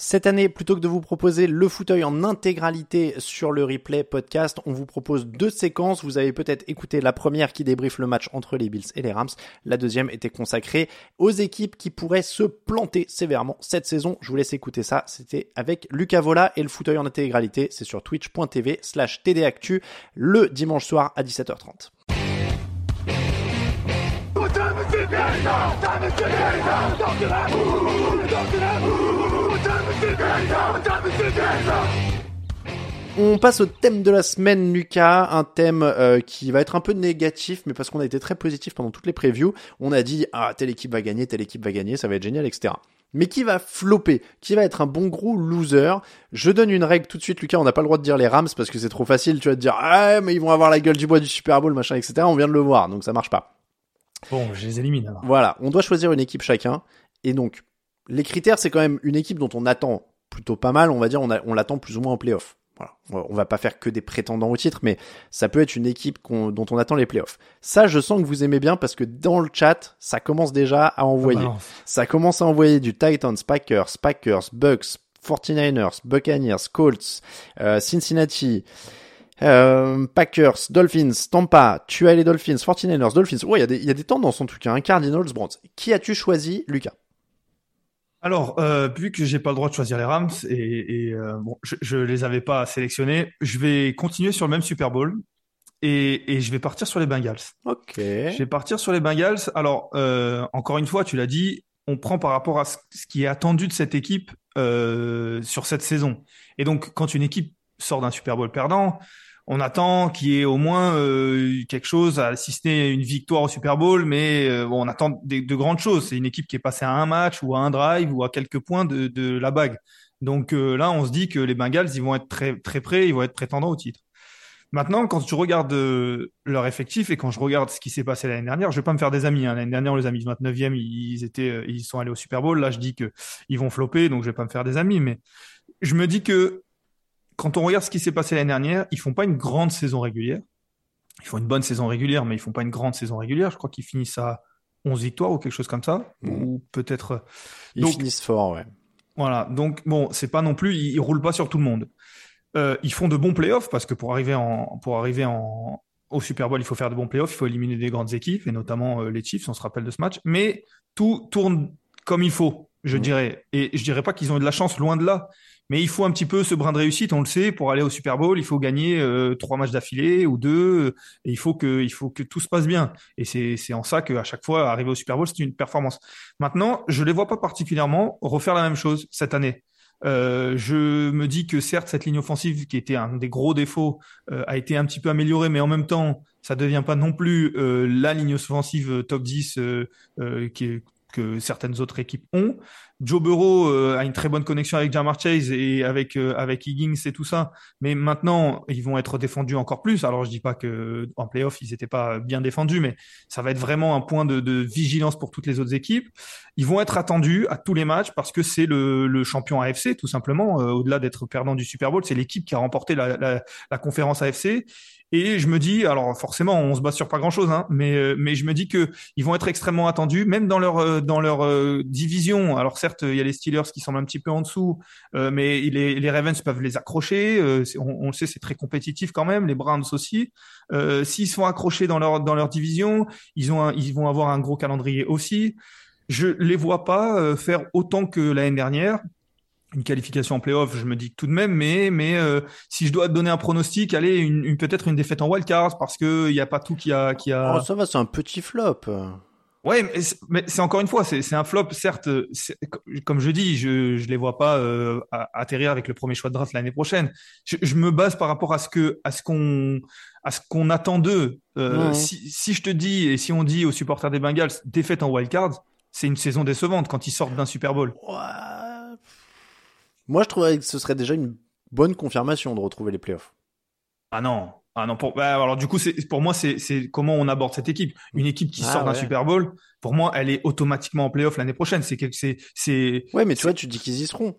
Cette année, plutôt que de vous proposer le fauteuil en intégralité sur le replay podcast, on vous propose deux séquences. Vous avez peut-être écouté la première qui débriefe le match entre les Bills et les Rams. La deuxième était consacrée aux équipes qui pourraient se planter sévèrement cette saison. Je vous laisse écouter ça. C'était avec Lucas Vola et le fauteuil en intégralité. C'est sur twitch.tv slash tdactu le dimanche soir à 17h30. On passe au thème de la semaine, Lucas, un thème euh, qui va être un peu négatif, mais parce qu'on a été très positif pendant toutes les previews. On a dit ah telle équipe va gagner, telle équipe va gagner, ça va être génial, etc. Mais qui va flopper, qui va être un bon gros loser? Je donne une règle tout de suite, Lucas. On n'a pas le droit de dire les Rams parce que c'est trop facile. Tu vas te dire ah mais ils vont avoir la gueule du bois du Super Bowl, machin, etc. On vient de le voir, donc ça marche pas. Bon, je les élimine alors. Voilà, on doit choisir une équipe chacun. Et donc, les critères, c'est quand même une équipe dont on attend plutôt pas mal, on va dire, on, a- on l'attend plus ou moins en playoff. Voilà. On va pas faire que des prétendants au titre, mais ça peut être une équipe qu'on- dont on attend les playoffs. Ça, je sens que vous aimez bien parce que dans le chat, ça commence déjà à envoyer. Ça commence à envoyer du Titans, Packers, Packers, Bucks, 49ers, Buccaneers, Colts, euh, Cincinnati, euh, Packers, Dolphins, Tampa, tu as les Dolphins, 49ers, Dolphins. Ouais, il y, a des- il y a des tendances en tout cas. Hein. Cardinals, Browns. Qui as-tu choisi, Lucas? Alors, euh, vu que j'ai pas le droit de choisir les Rams et, et, euh, bon, je, je les avais pas sélectionnés, je vais continuer sur le même Super Bowl et, et je vais partir sur les Bengals. Ok. Je vais partir sur les Bengals. Alors, euh, encore une fois, tu l'as dit, on prend par rapport à ce, ce qui est attendu de cette équipe euh, sur cette saison. Et donc, quand une équipe sort d'un Super Bowl perdant, on attend qu'il y ait au moins euh, quelque chose, à, si ce n'est une victoire au Super Bowl, mais euh, bon, on attend des- de grandes choses. C'est une équipe qui est passée à un match ou à un drive ou à quelques points de, de la bague. Donc euh, là, on se dit que les Bengals, ils vont être très, très près, ils vont être prétendants au titre. Maintenant, quand tu regardes euh, leur effectif et quand je regarde ce qui s'est passé l'année dernière, je vais pas me faire des amis. hein. L'année dernière, les a mis 29e, ils étaient, euh, ils sont allés au Super Bowl. Là, je dis que ils vont flopper, donc je vais pas me faire des amis. Mais je me dis que quand on regarde ce qui s'est passé l'année dernière, ils font pas une grande saison régulière. Ils font une bonne saison régulière, mais ils font pas une grande saison régulière. Je crois qu'ils finissent à 11 victoires ou quelque chose comme ça, Mhm. ou peut-être. Ils Donc- finissent fort, ouais. Voilà, donc bon, c'est pas non plus, ils, ils roulent pas sur tout le monde. Euh, ils font de bons playoffs parce que pour arriver en, pour arriver en, au Super Bowl, il faut faire de bons playoffs, il faut éliminer des grandes équipes et notamment euh, les Chiefs, on se rappelle de ce match. Mais tout tourne comme il faut, je Mhm. dirais. Et je dirais pas qu'ils ont eu de la chance, loin de là. Mais il faut un petit peu ce brin de réussite, on le sait, pour aller au Super Bowl, il faut gagner euh, trois matchs d'affilée ou deux, euh, et il faut que, il faut que tout se passe bien. Et c'est, en ça qu'à chaque fois, arriver au Super Bowl, c'est une performance. Maintenant, je les vois pas particulièrement refaire la même chose cette année. Euh, je me dis que certes, cette ligne offensive, qui était un des gros défauts, euh, a été un petit peu améliorée, mais en même temps, ça devient pas non plus euh, la ligne offensive euh, top 10 euh, euh, qui est- que certaines autres équipes ont. Joe Burrow euh, a une très bonne connexion avec Jamar Chase et avec euh, avec Higgins et tout ça, mais maintenant ils vont être défendus encore plus. Alors je dis pas que en playoff ils étaient pas bien défendus, mais ça va être vraiment un point de, de vigilance pour toutes les autres équipes. Ils vont être attendus à tous les matchs parce que c'est le, le champion AFC tout simplement. Euh, Au-delà d'être perdant du Super Bowl, c'est l'équipe qui a remporté la, la, la conférence AFC. Et je me dis, alors forcément, on se base sur pas grand-chose, hein, mais euh, mais je me dis que ils vont être extrêmement attendus, même dans leur euh, dans leur euh, division. Alors certes, il y a les Steelers qui semblent un petit peu en dessous, euh, mais les, les Ravens peuvent les accrocher. euh, on, on le sait, c'est très compétitif quand même. Les Browns aussi. S'ils sont accrochés dans leur dans leur division, ils ont un- ils vont avoir un gros calendrier aussi. je les vois pas faire autant que l'année dernière. Une qualification en playoff, je me dis tout de même, mais mais euh, si je dois donner un pronostic, allez, une, une peut-être une défaite en wildcard parce que il y a pas tout qui a qui a. Oh, ça va, c'est un petit flop. Ouais, mais c'est- encore une fois, c'est c'est un flop, certes. c'est- Comme je dis, je je les vois pas euh, atterrir avec le premier choix de draft l'année prochaine. Je, je me base par rapport à ce que à ce qu'on à ce qu'on attend d'eux. Euh, Ouais. si, si je te dis et si on dit aux supporters des Bengals défaite en wildcard, c'est une saison décevante quand ils sortent d'un Super Bowl. Ouais. Moi, je trouverais que ce serait déjà une bonne confirmation de retrouver les playoffs. Ah non. Ah non, pour, bah, alors du coup, c'est, pour moi, c'est, c'est comment on aborde cette équipe. Une équipe qui Ah, sort d'un ouais. Super Bowl, pour moi, elle est automatiquement en playoff l'année prochaine. C'est, quelque- c'est, c'est, Ouais, mais tu vois, tu dis qu'ils y seront.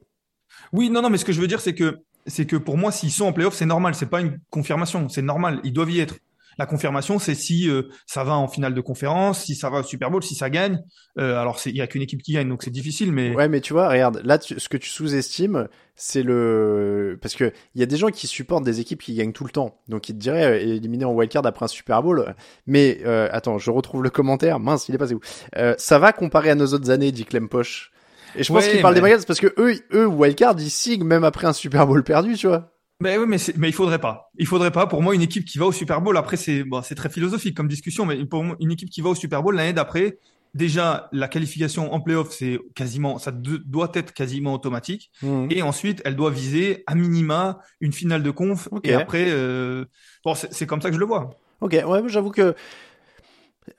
Oui, non, non, mais ce que je veux dire, c'est que, c'est que pour moi, s'ils sont en playoff, c'est normal. C'est pas une confirmation. C'est normal. Ils doivent y être. La confirmation, c'est si euh, ça va en finale de conférence, si ça va au Super Bowl, si ça gagne. Euh, alors, c'est- il y a qu'une équipe qui gagne, donc c'est difficile, mais Ouais, mais tu vois, regarde, là, tu- ce que tu sous-estimes, c'est le, parce que il y a des gens qui supportent des équipes qui gagnent tout le temps, donc ils te diraient euh, éliminer en wildcard après un Super Bowl. Mais euh, attends, je retrouve le commentaire. Mince, il est passé où? Euh, Ça va comparé à nos autres années, dit Clem Poche. Et je pense Ouais, qu'il parle mais- des Bengals parce que eux, eux wildcard, ils signent même après un Super Bowl perdu, tu vois. Mais oui, mais, mais il faudrait pas. Il faudrait pas. Pour moi, une équipe qui va au Super Bowl, après, c'est bon, c'est très philosophique comme discussion, mais pour moi, une équipe qui va au Super Bowl l'année d'après, déjà, la qualification en playoff, c'est quasiment, ça de- doit être quasiment automatique. Et ensuite, elle doit viser à minima une finale de conf. Et après, euh, bon, c'est comme ça que je le vois. Ok, ouais, j'avoue que.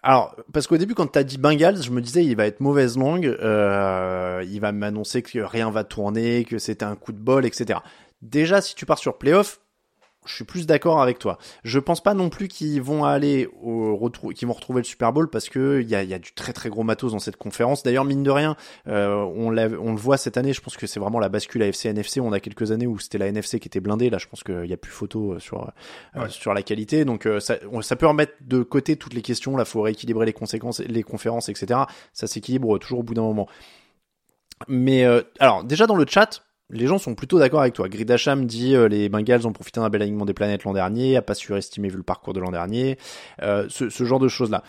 Alors, parce qu'au début, quand t'as dit Bengals, je me disais, il va être mauvaise langue, euh, il va m'annoncer que rien va tourner, que c'était un coup de bol, etc. Déjà, si tu pars sur playoff, je suis plus d'accord avec toi. Je pense pas non plus qu'ils vont aller au retrou- qu'ils vont retrouver le Super Bowl parce que il y a, y a du très très gros matos dans cette conférence. D'ailleurs, mine de rien, euh, on, l'a- on le voit cette année. Je pense que c'est vraiment la bascule AFC NFC. On a quelques années où c'était la NFC qui était blindée. Là, je pense qu'il y a plus photo euh, sur euh, Ouais. sur la qualité. Donc euh, ça, on- ça peut remettre de côté toutes les questions. Là, faut rééquilibrer les conséquences, les conférences, etc. Ça s'équilibre toujours au bout d'un moment. Mais euh, alors déjà dans le chat, les gens sont plutôt d'accord avec toi. Gridacham dit euh, les Bengals ont profité d'un bel alignement des planètes l'an dernier, à pas surestimer vu le parcours de l'an dernier, euh, ce, ce genre de choses là.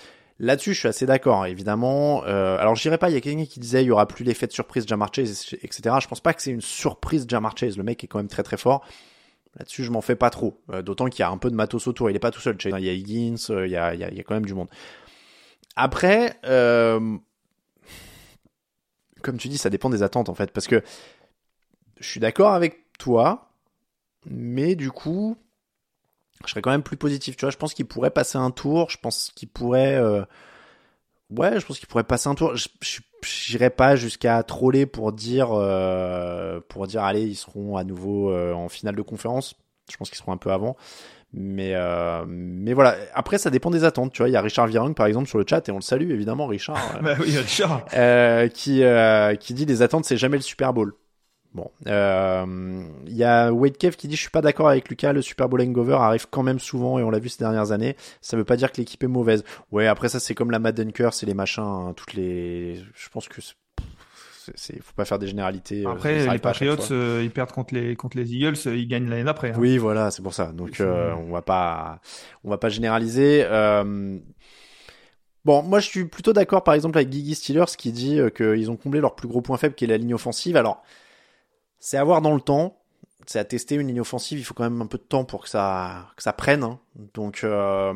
Là-dessus, je suis assez d'accord, évidemment. Euh, alors, je dirais pas, il y a quelqu'un qui disait il y aura plus l'effet de surprise Jamar Chase, etc. Je pense pas que c'est une surprise Jamar Chase. Le mec est quand même très très fort. Là-dessus, je m'en fais pas trop. Euh, D'autant qu'il y a un peu de matos autour. Il est pas tout seul. Chase. Il y a Higgins, euh, il y a, il y a, il y a quand même du monde. Après, euh, comme tu dis, ça dépend des attentes en fait, parce que je suis d'accord avec toi, mais du coup, je serais quand même plus positif. Tu vois, je pense qu'il pourrait passer un tour. Je pense qu'il pourrait, euh, ouais, je pense qu'il pourrait passer un tour. Je j'irai pas jusqu'à troller pour dire, euh, pour dire, allez, ils seront à nouveau euh, en finale de conférence. Je pense qu'ils seront un peu avant. Mais, mais voilà. Après, ça dépend des attentes. Tu vois, il y a Richard Virang, par exemple, sur le chat, et on le salue, évidemment, Richard. Bah oui, Richard. Qui, qui dit les attentes, c'est jamais le Super Bowl. Bon, euh, il y a Wade Kev qui dit je suis pas d'accord avec Lucas, le Super Bowl hangover arrive quand même souvent et on l'a vu ces dernières années. Ça veut pas dire que l'équipe est mauvaise. Ouais, après ça c'est comme la Madden Curse et les machins, hein, toutes les. Je pense que c'est, faut pas faire des généralités. euh, Après, les Patriots, euh, ils perdent contre les, contre les Eagles, euh, ils gagnent l'année d'après. hein. Oui, voilà, c'est pour ça. Donc euh, on va pas, on va pas généraliser. Euh, Bon, moi je suis plutôt d'accord par exemple avec Gigi Steelers qui dit euh, qu'ils ont comblé leur plus gros point faible qui est la ligne offensive. Alors, c'est à voir dans le temps. C'est à tester une ligne offensive. Il faut quand même un peu de temps pour que ça, que ça prenne. hein. Donc, euh,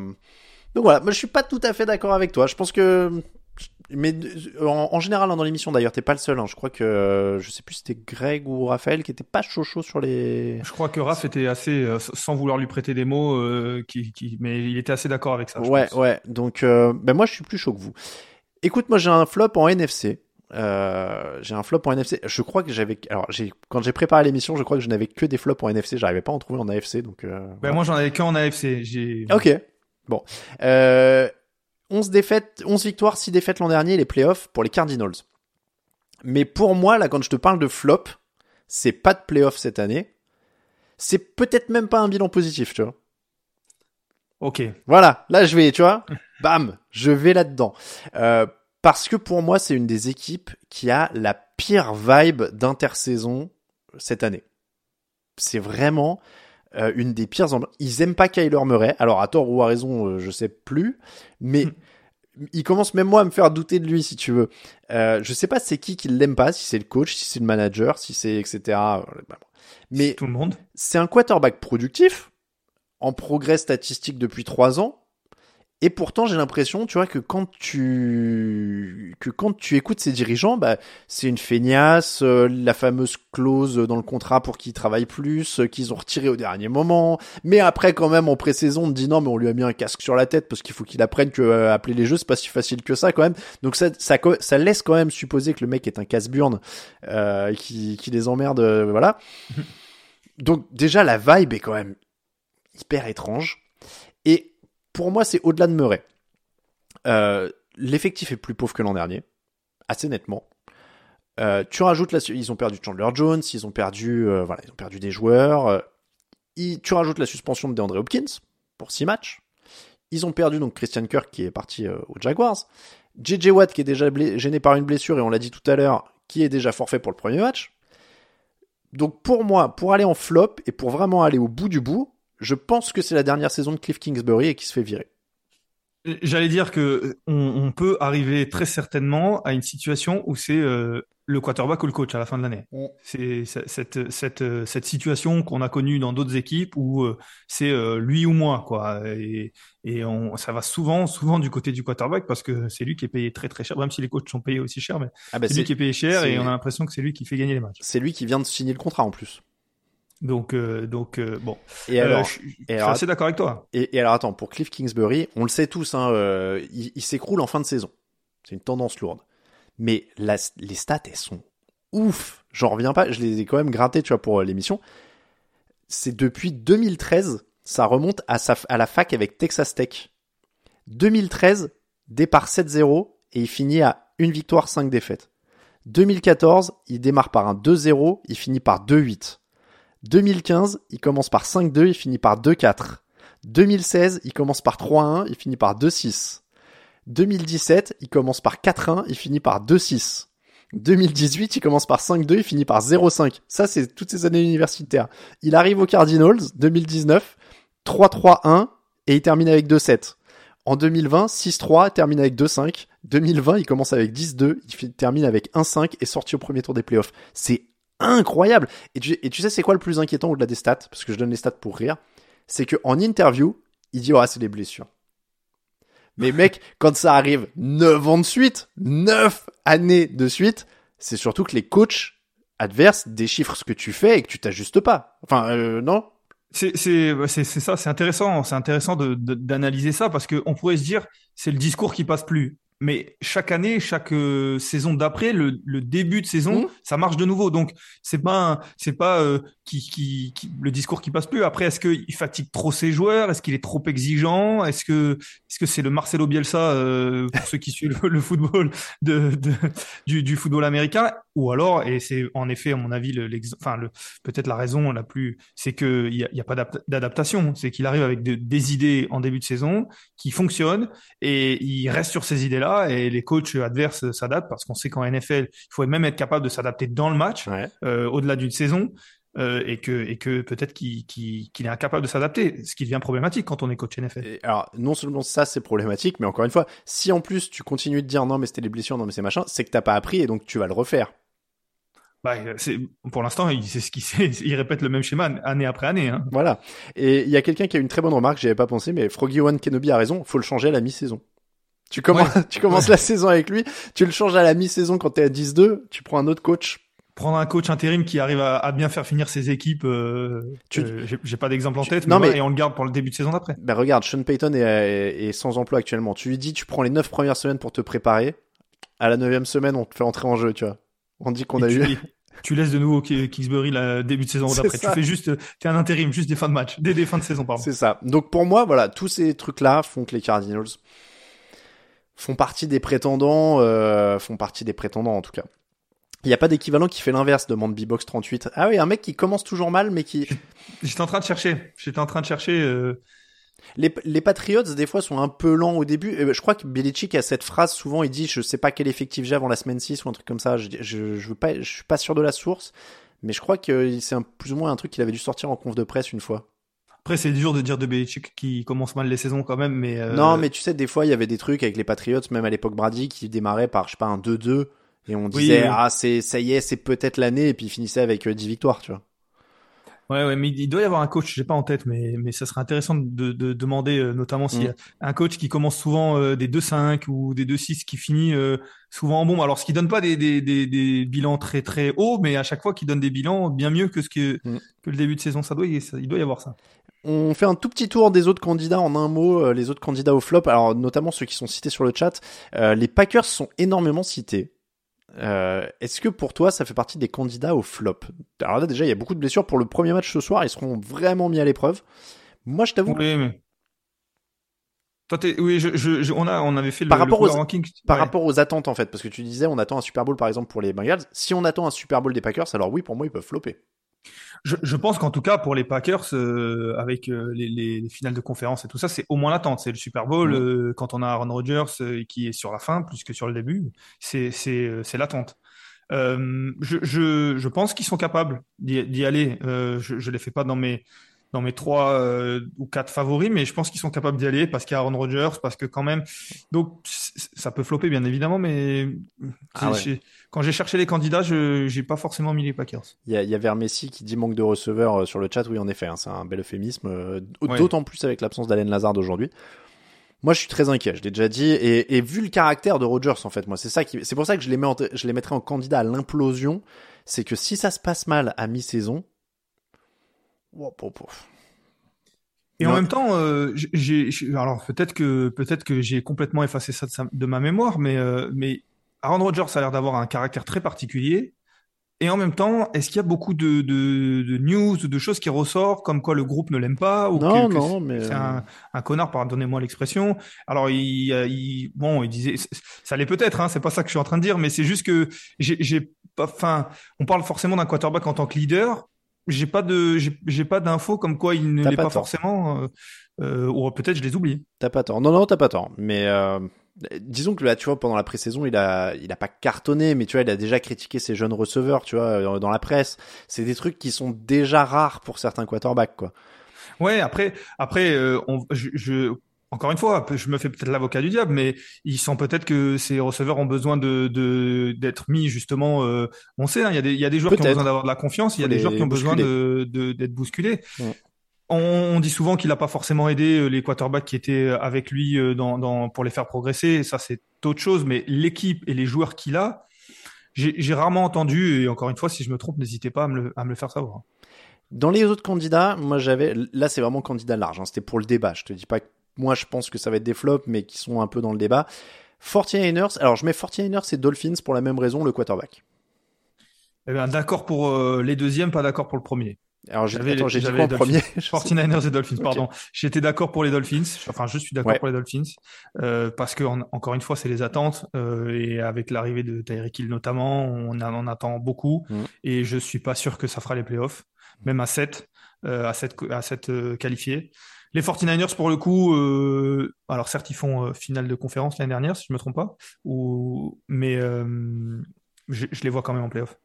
donc voilà. Moi je suis pas tout à fait d'accord avec toi. Je pense que, mais en, en général hein, dans l'émission d'ailleurs, t'es pas le seul. hein. Je crois que, euh, je sais plus si c'était Greg ou Raphaël qui était pas chaud chaud sur les. Je crois que Raph était assez, euh, sans vouloir lui prêter des mots, euh, qui, qui, mais il était assez d'accord avec ça. Ouais, ouais. Donc, ben moi, je suis plus chaud que vous. Écoute, moi, j'ai un flop en NFC. Euh, j'ai un flop en NFC. Je crois que j'avais. Alors, j'ai quand j'ai préparé l'émission, je crois que je n'avais que des flops en NFC. J'arrivais pas à en trouver en AFC, donc. Euh, Ben, voilà. moi, j'en avais qu'en AFC. J'ai. Ok. Bon. Euh, 11 défaites, 11 victoires, 6 défaites l'an dernier, les playoffs pour les Cardinals. Mais pour moi, là, quand je te parle de flop, c'est pas de playoffs cette année. C'est peut-être même pas un bilan positif, tu vois. Ok. Voilà, là je vais, tu vois, bam, je vais là-dedans. Euh, parce que pour moi, c'est une des équipes qui a la pire vibe d'intersaison cette année. C'est vraiment euh, une des pires. Ils aiment pas Kyler Murray. Alors à tort ou à raison, euh, je sais plus. Mais il commence même moi à me faire douter de lui, si tu veux. Euh, je sais pas c'est qui qui l'aime pas, si c'est le coach, si c'est le manager, si c'est etc. Mais tout le monde. C'est un quarterback productif, en progrès statistique depuis trois ans. Et pourtant, j'ai l'impression, tu vois, que quand tu que quand tu écoutes ces dirigeants, bah, c'est une feignasse, euh, la fameuse clause dans le contrat pour qu'ils travaillent plus, euh, qu'ils ont retiré au dernier moment. Mais après, quand même, en pré-saison, on dit non, mais on lui a mis un casque sur la tête parce qu'il faut qu'il apprenne que euh, appeler les jeux, c'est pas si facile que ça, quand même. Donc ça, ça, ça laisse quand même supposer que le mec est un casse-burne, qui, qui les emmerde, voilà. Donc déjà, la vibe est quand même hyper étrange. Et pour moi, c'est au-delà de Murray. Euh, l'effectif est plus pauvre que l'an dernier, assez nettement. Euh, tu rajoutes ils ont perdu Chandler Jones, ils ont perdu, euh, voilà, ils ont perdu des joueurs. tu rajoutes la suspension de DeAndre Hopkins pour 6 matchs. Ils ont perdu donc Christian Kirk qui est parti aux Jaguars. JJ Watt qui est déjà gêné par une blessure et on l'a dit tout à l'heure, qui est déjà forfait pour le premier match. Donc pour moi, pour aller en flop et pour vraiment aller au bout du bout, je pense que c'est la dernière saison de Cliff Kingsbury et qui se fait virer. J'allais dire que on, peut arriver très certainement à une situation où c'est euh, le quarterback ou le coach à la fin de l'année. C'est cette, cette, cette situation qu'on a connue dans d'autres équipes où euh, c'est euh, lui ou moi quoi. Et, et on, ça va souvent souvent du côté du quarterback parce que c'est lui qui est payé très très cher, même si les coachs sont payés aussi cher, mais ah bah c'est lui qui est payé cher et on a l'impression que c'est lui qui fait gagner les matchs. C'est lui qui vient de signer le contrat en plus. Donc, euh, donc euh, bon. Et alors, je, suis assez d'accord avec toi. Et, alors attends, pour Cliff Kingsbury, on le sait tous, hein, euh, il, s'écroule en fin de saison. C'est une tendance lourde. Mais les stats, elles sont ouf. J'en reviens pas. Je les ai quand même grattées, tu vois, pour l'émission. C'est depuis 2013, ça remonte à, sa, à la fac avec Texas Tech. 2013, départ 7-0 et il finit à une victoire, 5 défaites. 2014, il démarre par un 2-0, il finit par 2-8. 2015, il commence par 5-2, il finit par 2-4. 2016, il commence par 3-1, il finit par 2-6. 2017, il commence par 4-1, il finit par 2-6. 2018, il commence par 5-2, il finit par 0-5. Ça, c'est toutes ces années universitaires. Il arrive aux Cardinals, 2019, 3-3-1, et il termine avec 2-7. En 2020, 6-3, termine avec 2-5. 2020, il commence avec 10-2, il termine avec 1-5 et sorti au premier tour des playoffs. C'est incroyable. Et tu, et tu sais, c'est quoi le plus inquiétant au-delà des stats? Parce que je donne les stats pour rire. C'est qu'en interview, il dit, oh, c'est des blessures. Mais mec, quand ça arrive 9 ans de suite, 9 années de suite, c'est surtout que les coachs adverses déchiffrent ce que tu fais et que tu t'ajustes pas. Enfin, euh, non? C'est c'est ça, c'est intéressant, c'est intéressant d'analyser ça parce qu'on pourrait se dire c'est le discours qui passe plus mais chaque année, chaque euh, saison d'après, le, le, début de saison, mmh. ça marche de nouveau. Donc c'est pas c'est pas euh, qui, qui, qui, le discours qui passe plus. Après, est-ce qu'il fatigue trop ses joueurs? Est-ce qu'il est trop exigeant? Est-ce que est-ce que c'est le Marcelo Bielsa euh, pour ceux qui suivent le, football de, de du, du, football américain? Ou alors, et c'est en effet à mon avis le, enfin le peut-être la raison la plus, c'est que il y a, pas d'adaptation. C'est qu'il arrive avec des idées en début de saison qui fonctionnent et il reste sur ces idées là et les coachs adverses s'adaptent parce qu'on sait qu'en NFL, il faut même être capable de s'adapter dans le match, euh, au-delà d'une saison. Euh, et que et que peut-être qu'il est incapable de s'adapter, ce qui devient problématique quand on est coach NFL. alors non seulement ça c'est problématique, mais encore une fois, si en plus tu continues de dire non mais c'était les blessures, non mais c'est machin, c'est que t'as pas appris et donc tu vas le refaire. Bah, c'est pour l'instant, il c'est ce qu'il il répète le même schéma année après année. Hein. Voilà. Et il y a quelqu'un qui a une très bonne remarque, j'y avais pas pensé, mais Froggy One Kenobi a raison, faut le changer à la mi-saison. Tu commences, tu commences la saison avec lui, tu le changes à la mi-saison quand t'es à 10-2, tu prends un autre coach. Prendre un coach intérim qui arrive à, bien faire finir ses équipes, euh, euh j'ai pas d'exemple en tête, mais, et on le garde pour le début de saison d'après. Ben regarde, Sean Payton est, sans emploi actuellement. Tu lui dis, tu prends les 9 premières semaines pour te préparer. À la neuvième semaine, on te fait entrer en jeu, tu vois. On dit qu'on a eu. tu laisses de nouveau Kingsbury la début de saison d'après. Tu fais juste, t'es un intérim, juste des fins de match, des, des fins de saison, pardon. C'est ça. Donc pour moi, voilà, tous ces trucs-là font que les Cardinals font partie des prétendants, euh, font partie des prétendants en tout cas. Il n'y a pas d'équivalent qui fait l'inverse, demande B-Box 38. Ah oui, un mec qui commence toujours mal, mais qui. J'étais en train de chercher. J'étais en train de chercher. Euh... Les, les Patriots, des fois, sont un peu lents au début. je crois que Belichick a cette phrase souvent, il dit, je sais pas quel effectif j'ai avant la semaine 6 ou un truc comme ça. Je, je, je veux pas, je suis pas sûr de la source, mais je crois que c'est plus ou moins un truc qu'il avait dû sortir en conf de presse une fois. Après, c'est dur de dire de Belichick qui commence mal les saisons quand même, mais euh, Non, mais tu sais, des fois, il y avait des trucs avec les Patriots, même à l'époque Brady, qui démarraient par, je sais pas, un 2-2. Et on disait, oui. ah, c'est, ça y est, c'est peut-être l'année, et puis il finissait avec euh, 10 victoires, tu vois. Ouais, ouais, mais il doit y avoir un coach, j'ai pas en tête, mais, mais ça serait intéressant de, de demander, euh, notamment s'il y a un coach qui commence souvent euh, des 2-5 ou des 2-6 qui finit euh, souvent en bombe. Alors, ce qui donne pas des, des, des, des bilans très très hauts, mais à chaque fois qui donne des bilans bien mieux que ce que, Mm. que le début de saison. Ça doit, ça- il doit y avoir ça. On fait un tout petit tour des autres candidats en un mot, euh, les autres candidats au flop, alors notamment ceux qui sont cités sur le chat. Euh, les Packers sont énormément cités. Euh, Est-ce que pour toi, ça fait partie des candidats au flop? Alors là, déjà, il y a beaucoup de blessures pour le premier match ce soir. Ils seront vraiment mis à l'épreuve. Moi, je t'avoue, Oui, mais. Toi, oui, je, je, je- on a, on avait fait le, Par rapport aux- ranking. par Ouais. rapport aux attentes, en fait, parce que tu disais, on attend un Super Bowl, par exemple, pour les Bengals. Si on attend un Super Bowl des Packers, alors oui, pour moi, ils peuvent flopper. Je, je pense qu'en tout cas pour les Packers, euh, avec euh, les, les, les finales de conférence et tout ça, c'est au moins l'attente. C'est le Super Bowl euh, quand on a Aaron Rodgers qui est sur la fin plus que sur le début. C'est l'attente. Je, je je pense qu'ils sont capables d'y aller. Je je les fais pas dans mes dans mes trois euh, ou quatre favoris, mais je pense qu'ils sont capables d'y aller parce qu'il y a Aaron Rodgers, parce que quand même. Donc ça peut flopper bien évidemment, mais Ah ouais. quand j'ai cherché les candidats, je j'ai pas forcément mis les Packers. Il y a, il y a Vermessi qui dit manque de receveurs euh, sur le chat. Oui, en effet, hein, c'est un bel euphémisme. euh, Ouais. D'autant plus avec l'absence d'Alain Lazard aujourd'hui. Moi, je suis très inquiet. Je l'ai déjà dit. Et, et vu le caractère de Rodgers, en fait, moi, c'est ça qui, c'est pour ça que je les mets, en- je les mettrais en candidat à l'implosion. C'est que si ça se passe mal à mi-saison, Et Non. en même temps, euh, j'ai, j'ai- alors peut-être que peut-être que j'ai complètement effacé ça de, sa- de ma mémoire, mais euh, mais Aaron Rodgers a l'air d'avoir un caractère très particulier. Et en même temps, est-ce qu'il y a beaucoup de, de, de news ou de choses qui ressortent comme quoi le groupe ne l'aime pas ou Non, que, que non, mais, c'est euh, un, un connard, pardonnez-moi l'expression. Alors il, il bon, il disait, ça l'est peut-être, hein, c'est pas ça que je suis en train de dire, mais c'est juste que j'ai, j'ai pas, enfin, on parle forcément d'un quarterback en tant que leader. J'ai pas de, j'ai, pas d'infos comme quoi il ne l'est pas forcément, euh, euh, ou peut-être je les oublie. T'as pas tort. Non, non, t'as pas tort. Mais euh, disons que là, tu vois, pendant la pré-saison, il a, il a pas cartonné, mais tu vois, il a déjà critiqué ses jeunes receveurs, tu vois, dans la presse. C'est des trucs qui sont déjà rares pour certains quarterbacks, quoi. Ouais, après, après, euh, on, je, je- encore une fois, je me fais peut-être l'avocat du diable, mais il sent peut-être que ces receveurs ont besoin de de- d'être mis justement. euh, on sait, hein, il y a des il y a des joueurs qui ont besoin d'avoir de la confiance, il y a des joueurs qui ont besoin de de- d'être bousculés. Ouais. On, on dit souvent qu'il n'a pas forcément aidé euh, les quarterbacks qui étaient avec lui euh, dans, dans pour les faire progresser. Ça, c'est autre chose, mais l'équipe et les joueurs qu'il a, j'ai j'ai rarement entendu. Et encore une fois, si je me trompe, n'hésitez pas à me le, à me le faire savoir. Dans les autres candidats, moi j'avais, là c'est vraiment candidat large, hein, c'était pour le débat. Je te dis pas que moi je pense que ça va être des flops, mais qui sont un peu dans le débat. 49ers, alors je mets 49ers et Dolphins pour la même raison, le quarterback. Eh ben, d'accord pour euh, les deuxièmes, pas d'accord pour le premier. Alors J'avais- dit quoi en premier 49ers et Dolphins, pardon. J'étais d'accord pour les Dolphins. Enfin, je suis d'accord Ouais. pour les Dolphins euh, parce que en- encore une fois, c'est les attentes euh, et avec l'arrivée de Tyreek Hill notamment, on en, en attend beaucoup Mm. et je suis pas sûr que ça fera les playoffs, même à 7, euh, à 7, à 7 euh, qualifiés. Les 49ers pour le coup, euh, alors certes ils font euh, finale de conférence l'année dernière si je me trompe pas, ou mais euh, je, je les vois quand même en playoff.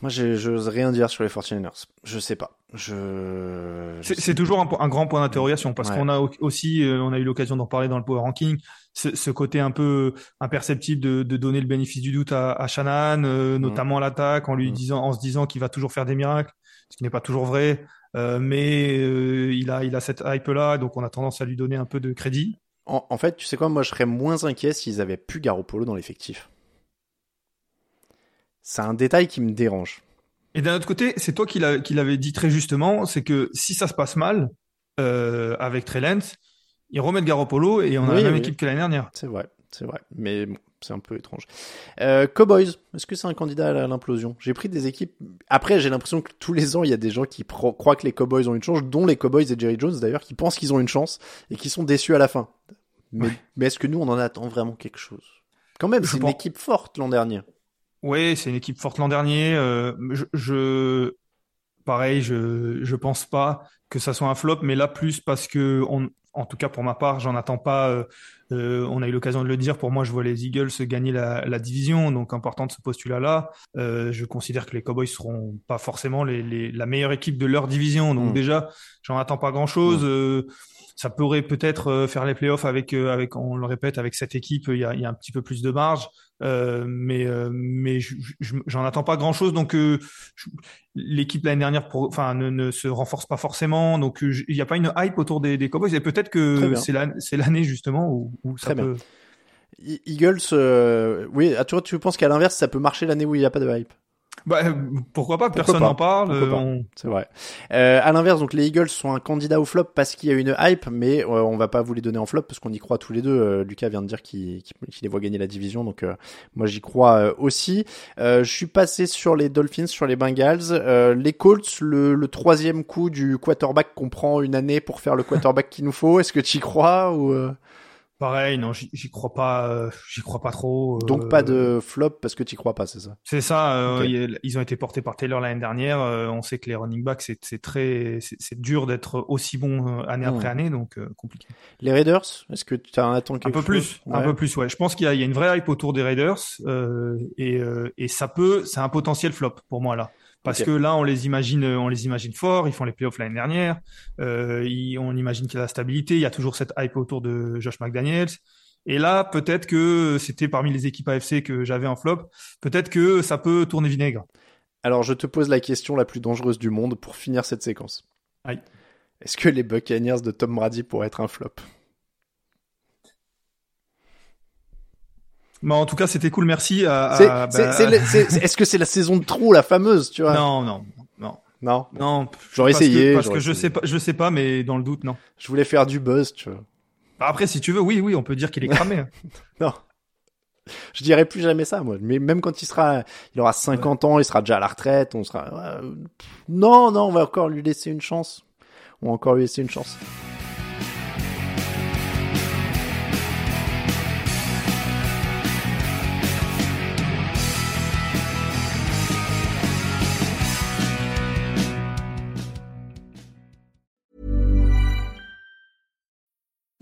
Moi j'ose rien dire sur les 49ers. Je sais pas. Je. je C'est toujours un, grand point d'interrogation parce Ouais. qu'on a au- aussi, euh, on a eu l'occasion d'en parler dans le Power Ranking, ce, ce côté un peu imperceptible de, de donner le bénéfice du doute à, à Shanahan, euh, notamment à l'attaque, en lui Mm. disant, en se disant qu'il va toujours faire des miracles, ce qui n'est pas toujours vrai, euh, mais euh, il a, il a cette hype là, donc on a tendance à lui donner un peu de crédit. En, en fait, tu sais quoi, moi je serais moins inquiet s'ils avaient plus Garoppolo dans l'effectif. C'est un détail qui me dérange. Et d'un autre côté, c'est toi qui l'a- qui l'avais dit très justement, c'est que si ça se passe mal euh, avec Trey Lance, ils remettent Garoppolo et on a la même oui. équipe que l'année dernière. C'est vrai, c'est vrai. Mais bon, c'est un peu étrange. Euh, Cowboys, est-ce que c'est un candidat à l'implosion? J'ai pris des équipes. Après, j'ai l'impression que tous les ans, il y a des gens qui pro- croient que les Cowboys ont une chance, dont les Cowboys et Jerry Jones d'ailleurs, qui pensent qu'ils ont une chance et qui sont déçus à la fin. Mais, Ouais. mais est-ce que nous, on en attend vraiment quelque chose? Quand même, c'est une pense- équipe forte l'an dernier. Oui, c'est une équipe forte l'an dernier. Euh, je, je, pareil, je, je pense pas que ça soit un flop, mais là plus parce que, on, en tout cas pour ma part, j'en attends pas euh, Euh, on a eu l'occasion de le dire. Pour moi, je vois les Eagles gagner la, la division, donc important de ce postulat-là. Euh, je considère que les Cowboys seront pas forcément les, les, la meilleure équipe de leur division, donc Mm. déjà, j'en attends pas grand-chose. Euh, ça pourrait peut-être faire les playoffs avec, avec, on le répète, avec cette équipe, il y a, il y a un petit peu plus de marge, euh, mais, euh, mais je- je- j'en attends pas grand-chose. Donc, euh, je- l'équipe l'année dernière, pour, enfin, ne, ne se renforce pas forcément. Donc, il n'y a pas une hype autour des, des Cowboys. Et peut-être que c'est l'année justement où, où ça Très bien. peut. Eagles, euh, oui, ah, tu tu penses qu'à l'inverse, ça peut marcher l'année où il n'y a pas de hype? Bah, euh, pourquoi pas Personne n'en parle. Euh, on- C'est vrai. Euh, à l'inverse, donc les Eagles sont un candidat au flop parce qu'il y a une hype, mais euh, on va pas vous les donner en flop parce qu'on y croit tous les deux. Euh, Lucas vient de dire qu'il les voit gagner la division, donc euh, moi j'y crois aussi. Euh, je suis passé sur les Dolphins, sur les Bengals, Euh, les Colts, le, le troisième coup du quarterback qu'on prend une année pour faire le quarterback qu'il nous faut. Est-ce que tu y crois ou euh, Pareil, non, j'y crois pas. euh, J'y crois pas trop. euh, donc pas de flop parce que tu y crois pas, c'est ça? C'est ça. euh, ils- ont été portés par Taylor l'année dernière. euh, on sait que les running backs, c'est très, c'est dur d'être aussi bon euh, année après année, donc euh, compliqué. Les Raiders, est-ce que tu attends Un quelque peu chose? plus, un peu plus, ouais. Je pense qu'il y, a il y a une vraie hype autour des Raiders euh, et, euh, et ça peut, c'est un potentiel flop pour moi là, parce que là on les imagine, on les imagine forts. Ils font les playoffs l'année dernière. Euh, ils- on imagine qu'il y a la stabilité. Il y a toujours cette hype autour de Josh McDaniels. Et là, peut-être que c'était parmi les équipes AFC que j'avais en flop. Peut-être que ça peut tourner vinaigre. Alors, je te pose la question la plus dangereuse du monde pour finir cette séquence. Aïe. Est-ce que les Buccaneers de Tom Brady pourraient être un flop? Mais en tout cas, c'était cool. Merci à. À- bah, Est-ce que c'est la saison de trou, la fameuse, tu vois? Non, non, non, Non? non. J'aurais que- essayé, Parce que je sais pas, je sais pas, mais dans le doute, non. Je voulais faire du buzz, tu vois. Bah, Après, si tu veux, oui, oui, on peut dire qu'il est cramé. hein. Non. Je dirais plus jamais ça, moi. Mais même quand il sera, il aura 50 ans, il sera déjà à la retraite, on sera. euh, Non, non, on va encore lui laisser une chance. On va encore lui laisser une chance.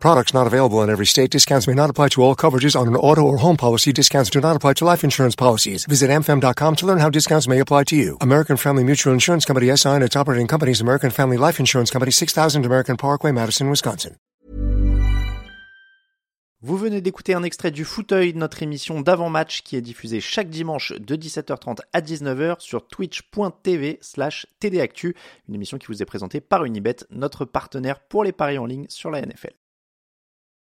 Products not available in every state. Discounts may not apply to all coverages on an auto or home policy. Discounts do not apply to life insurance policies. Visit amfam.com to learn how discounts may apply to you. American Family Mutual Insurance Company SI and its operating companies American Family Life Insurance Company 6000 American Parkway, Madison, Wisconsin. Vous venez d'écouter un extrait du fauteuil de notre émission d'avant-match qui est diffusée chaque dimanche de 17h30 à 19h sur twitch.tv slash tdactu, une émission qui vous est présentée par Unibet, notre partenaire pour les paris en ligne sur la NFL.